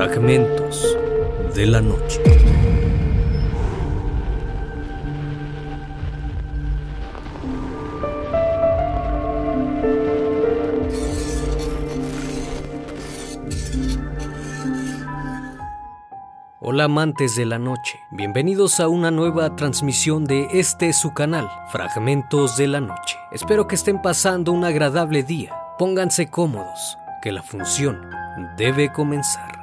Fragmentos de la noche. Hola amantes de la noche, bienvenidos a una nueva transmisión de este su canal, Fragmentos de la Noche. Espero que estén pasando un agradable día. Pónganse cómodos, que la función debe comenzar.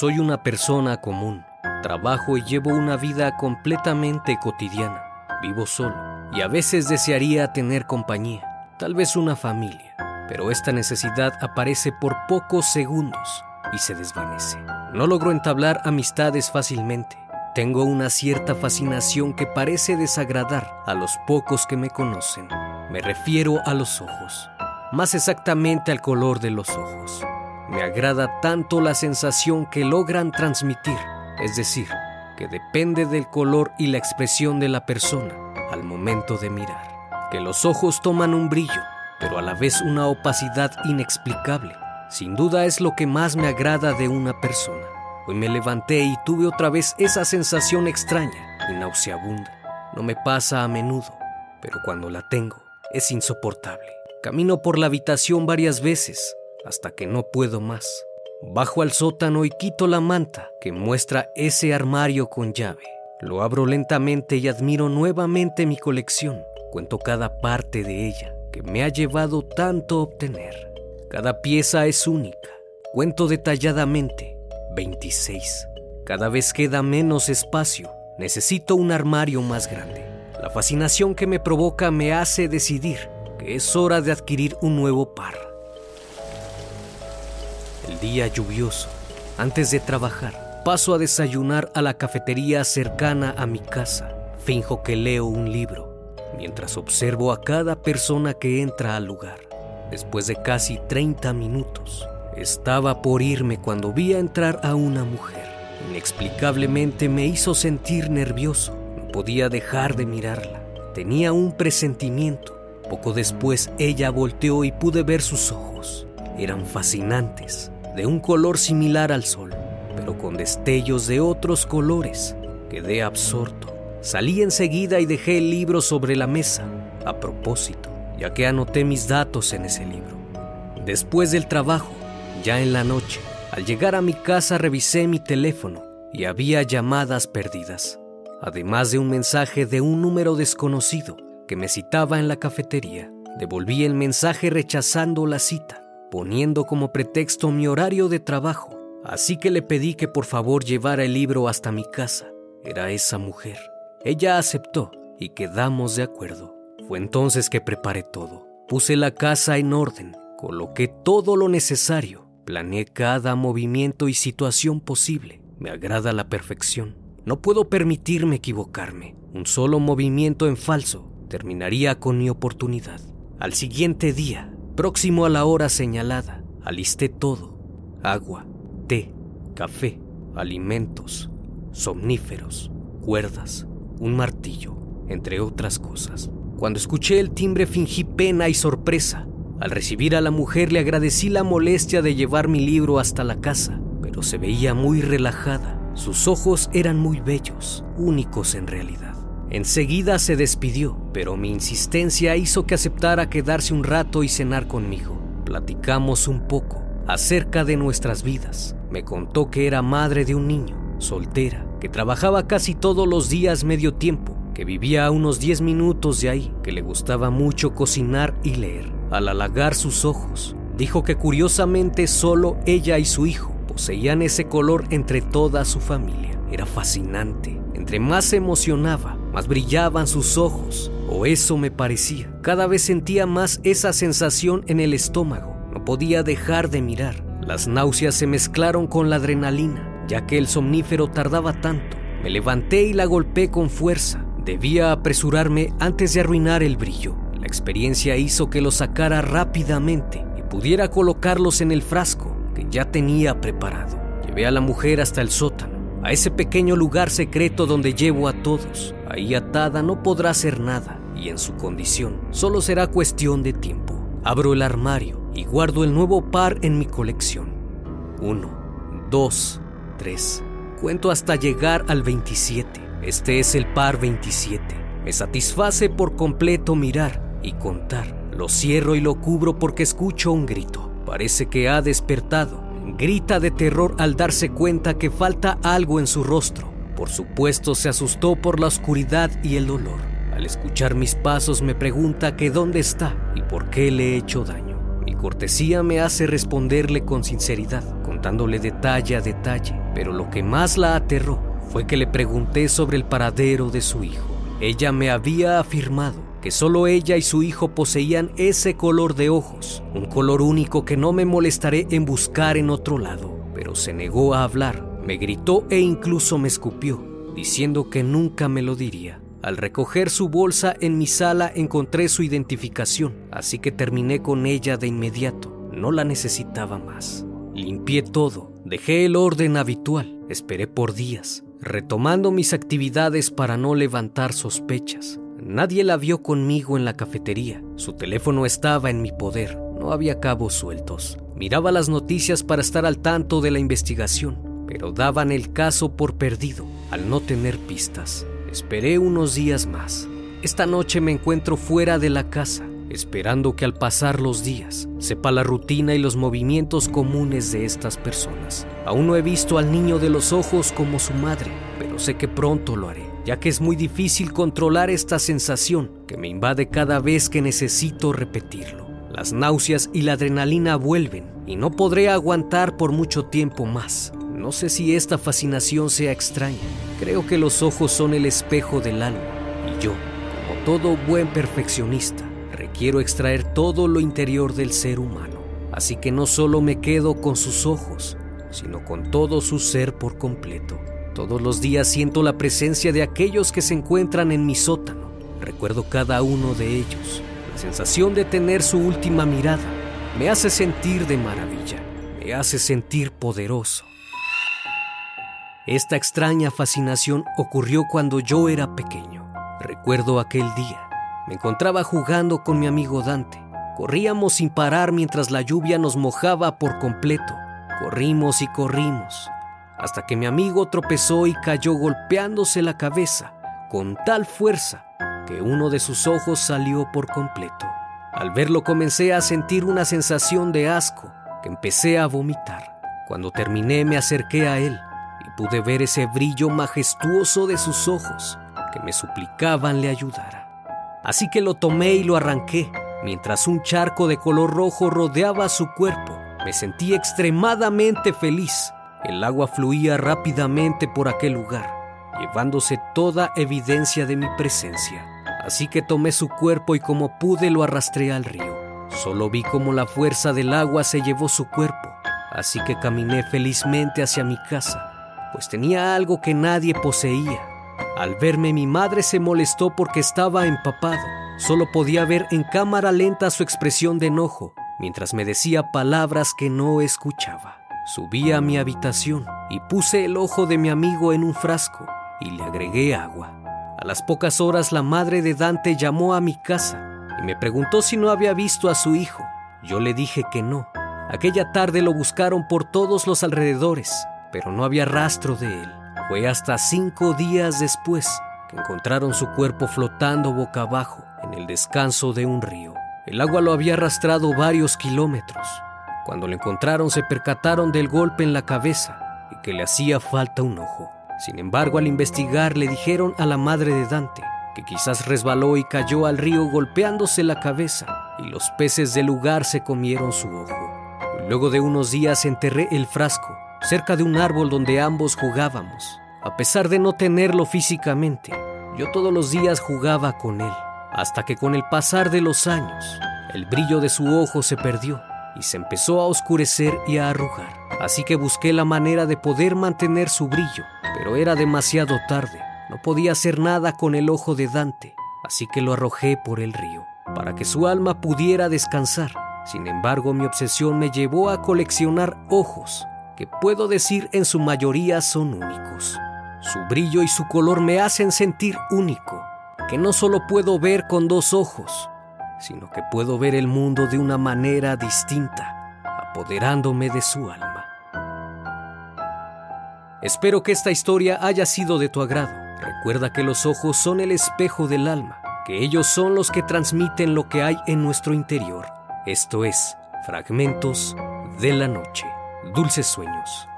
Soy una persona común, trabajo y llevo una vida completamente cotidiana. Vivo solo y a veces desearía tener compañía, tal vez una familia, pero esta necesidad aparece por pocos segundos y se desvanece. No logro entablar amistades fácilmente. Tengo una cierta fascinación que parece desagradar a los pocos que me conocen. Me refiero a los ojos, más exactamente al color de los ojos. Me agrada tanto la sensación que logran transmitir, es decir, que depende del color y la expresión de la persona al momento de mirar. Que los ojos toman un brillo, pero a la vez una opacidad inexplicable. Sin duda es lo que más me agrada de una persona. Hoy me levanté y tuve otra vez esa sensación extraña y nauseabunda. No me pasa a menudo, pero cuando la tengo es insoportable. Camino por la habitación varias veces hasta que no puedo más. Bajo al sótano y quito la manta que muestra ese armario con llave. Lo abro lentamente y admiro nuevamente mi colección. Cuento cada parte de ella que me ha llevado tanto obtener. Cada pieza es única. Cuento detalladamente 26. Cada vez queda menos espacio. Necesito un armario más grande. La fascinación que me provoca me hace decidir que es hora de adquirir un nuevo par. El día lluvioso. Antes de trabajar, paso a desayunar a la cafetería cercana a mi casa. Finjo que leo un libro, mientras observo a cada persona que entra al lugar. Después de casi 30 minutos, estaba por irme cuando vi entrar a una mujer. Inexplicablemente me hizo sentir nervioso. No podía dejar de mirarla. Tenía un presentimiento. Poco después ella volteó y pude ver sus ojos. Eran fascinantes, de un color similar al sol, pero con destellos de otros colores. Quedé absorto. Salí enseguida y dejé el libro sobre la mesa, a propósito, ya que anoté mis datos en ese libro. Después del trabajo, ya en la noche, al llegar a mi casa revisé mi teléfono y había llamadas perdidas, además de un mensaje de un número desconocido que me citaba en la cafetería. Devolví el mensaje rechazando la cita, poniendo como pretexto mi horario de trabajo, así que le pedí que por favor llevara el libro hasta mi casa. Era esa mujer. Ella aceptó y quedamos de acuerdo. Fue entonces que preparé todo. Puse la casa en orden, coloqué todo lo necesario, planeé cada movimiento y situación posible. Me agrada la perfección. No puedo permitirme equivocarme. Un solo movimiento en falso terminaría con mi oportunidad. Al siguiente día, próximo a la hora señalada, alisté todo. Agua, té, café, alimentos, somníferos, cuerdas, un martillo, entre otras cosas. Cuando escuché el timbre fingí pena y sorpresa. Al recibir a la mujer le agradecí la molestia de llevar mi libro hasta la casa, pero se veía muy relajada. Sus ojos eran muy bellos, únicos en realidad. Enseguida se despidió, pero mi insistencia hizo que aceptara quedarse un rato y cenar conmigo. Platicamos un poco acerca de nuestras vidas. Me contó que era madre de un niño, soltera, que trabajaba casi todos los días medio tiempo, que vivía a unos 10 minutos de ahí, que le gustaba mucho cocinar y leer. Al halagar sus ojos, dijo que curiosamente solo ella y su hijo poseían ese color entre toda su familia. Era fascinante. Entre más se emocionaba, más brillaban sus ojos, o eso me parecía. Cada vez sentía más esa sensación en el estómago. No podía dejar de mirar. Las náuseas se mezclaron con la adrenalina, ya que el somnífero tardaba tanto. Me levanté y la golpeé con fuerza. Debía apresurarme antes de arruinar el brillo. La experiencia hizo que lo sacara rápidamente y pudiera colocarlos en el frasco que ya tenía preparado. Llevé a la mujer hasta el sótano, a ese pequeño lugar secreto donde llevo a todos. Ahí atada no podrá hacer nada y en su condición solo será cuestión de tiempo. Abro el armario y guardo el nuevo par en mi colección. Uno, dos, tres. Cuento hasta llegar al 27. Este es el par 27. Me satisface por completo mirar y contar. Lo cierro y lo cubro porque escucho un grito. Parece que ha despertado. Grita de terror al darse cuenta que falta algo en su rostro. Por supuesto se asustó por la oscuridad y el dolor. Al escuchar mis pasos me pregunta que dónde está y por qué le he hecho daño. Mi cortesía me hace responderle con sinceridad, contándole detalle a detalle, pero lo que más la aterró fue que le pregunté sobre el paradero de su hijo. Ella me había afirmado que solo ella y su hijo poseían ese color de ojos, un color único que no me molestaré en buscar en otro lado, pero se negó a hablar, me gritó e incluso me escupió, diciendo que nunca me lo diría. Al recoger su bolsa en mi sala encontré su identificación, así que terminé con ella de inmediato. No la necesitaba más. Limpié todo, dejé el orden habitual, esperé por días, retomando mis actividades para no levantar sospechas. Nadie la vio conmigo en la cafetería. Su teléfono estaba en mi poder. No había cabos sueltos. Miraba las noticias para estar al tanto de la investigación, pero daban el caso por perdido al no tener pistas. Esperé unos días más. Esta noche me encuentro fuera de la casa, esperando que al pasar los días sepa la rutina y los movimientos comunes de estas personas. Aún no he visto al niño de los ojos como su madre, pero sé que pronto lo haré, ya que es muy difícil controlar esta sensación que me invade cada vez que necesito repetirlo. Las náuseas y la adrenalina vuelven y no podré aguantar por mucho tiempo más. No sé si esta fascinación sea extraña. Creo que los ojos son el espejo del alma y yo, como todo buen perfeccionista, requiero extraer todo lo interior del ser humano. Así que no solo me quedo con sus ojos, sino con todo su ser por completo. Todos los días siento la presencia de aquellos que se encuentran en mi sótano. Recuerdo cada uno de ellos. La sensación de tener su última mirada me hace sentir de maravilla, me hace sentir poderoso. Esta extraña fascinación ocurrió cuando yo era pequeño. Recuerdo aquel día. Me encontraba jugando con mi amigo Dante. Corríamos sin parar mientras la lluvia nos mojaba por completo. Corrimos y corrimos, hasta que mi amigo tropezó y cayó golpeándose la cabeza con tal fuerza que uno de sus ojos salió por completo. Al verlo comencé a sentir una sensación de asco que empecé a vomitar. Cuando terminé me acerqué a él pude ver ese brillo majestuoso de sus ojos que me suplicaban le ayudara. Así que lo tomé y lo arranqué, mientras un charco de color rojo rodeaba su cuerpo. Me sentí extremadamente feliz. El agua fluía rápidamente por aquel lugar, llevándose toda evidencia de mi presencia. Así que tomé su cuerpo y como pude lo arrastré al río. Solo vi como la fuerza del agua se llevó su cuerpo, así que caminé felizmente hacia mi casa pues tenía algo que nadie poseía. Al verme mi madre se molestó porque estaba empapado. Solo podía ver en cámara lenta su expresión de enojo, mientras me decía palabras que no escuchaba. Subí a mi habitación y puse el ojo de mi amigo en un frasco y le agregué agua. A las pocas horas la madre de Dante llamó a mi casa y me preguntó si no había visto a su hijo. Yo le dije que no. Aquella tarde lo buscaron por todos los alrededores, pero no había rastro de él. Fue hasta cinco días después que encontraron su cuerpo flotando boca abajo en el descanso de un río. El agua lo había arrastrado varios kilómetros. Cuando lo encontraron se percataron del golpe en la cabeza y que le hacía falta un ojo. Sin embargo, al investigar le dijeron a la madre de Dante que quizás resbaló y cayó al río golpeándose la cabeza y los peces del lugar se comieron su ojo. Luego de unos días enterré el frasco cerca de un árbol donde ambos jugábamos. A pesar de no tenerlo físicamente, yo todos los días jugaba con él, hasta que con el pasar de los años, el brillo de su ojo se perdió y se empezó a oscurecer y a arrugar. Así que busqué la manera de poder mantener su brillo, pero era demasiado tarde. No podía hacer nada con el ojo de Dante, así que lo arrojé por el río, para que su alma pudiera descansar. Sin embargo, mi obsesión me llevó a coleccionar ojos que puedo decir en su mayoría son únicos. Su brillo y su color me hacen sentir único, que no solo puedo ver con dos ojos, sino que puedo ver el mundo de una manera distinta, apoderándome de su alma. Espero que esta historia haya sido de tu agrado. Recuerda que los ojos son el espejo del alma, que ellos son los que transmiten lo que hay en nuestro interior. Esto es Fragmentos de la Noche. Dulces sueños.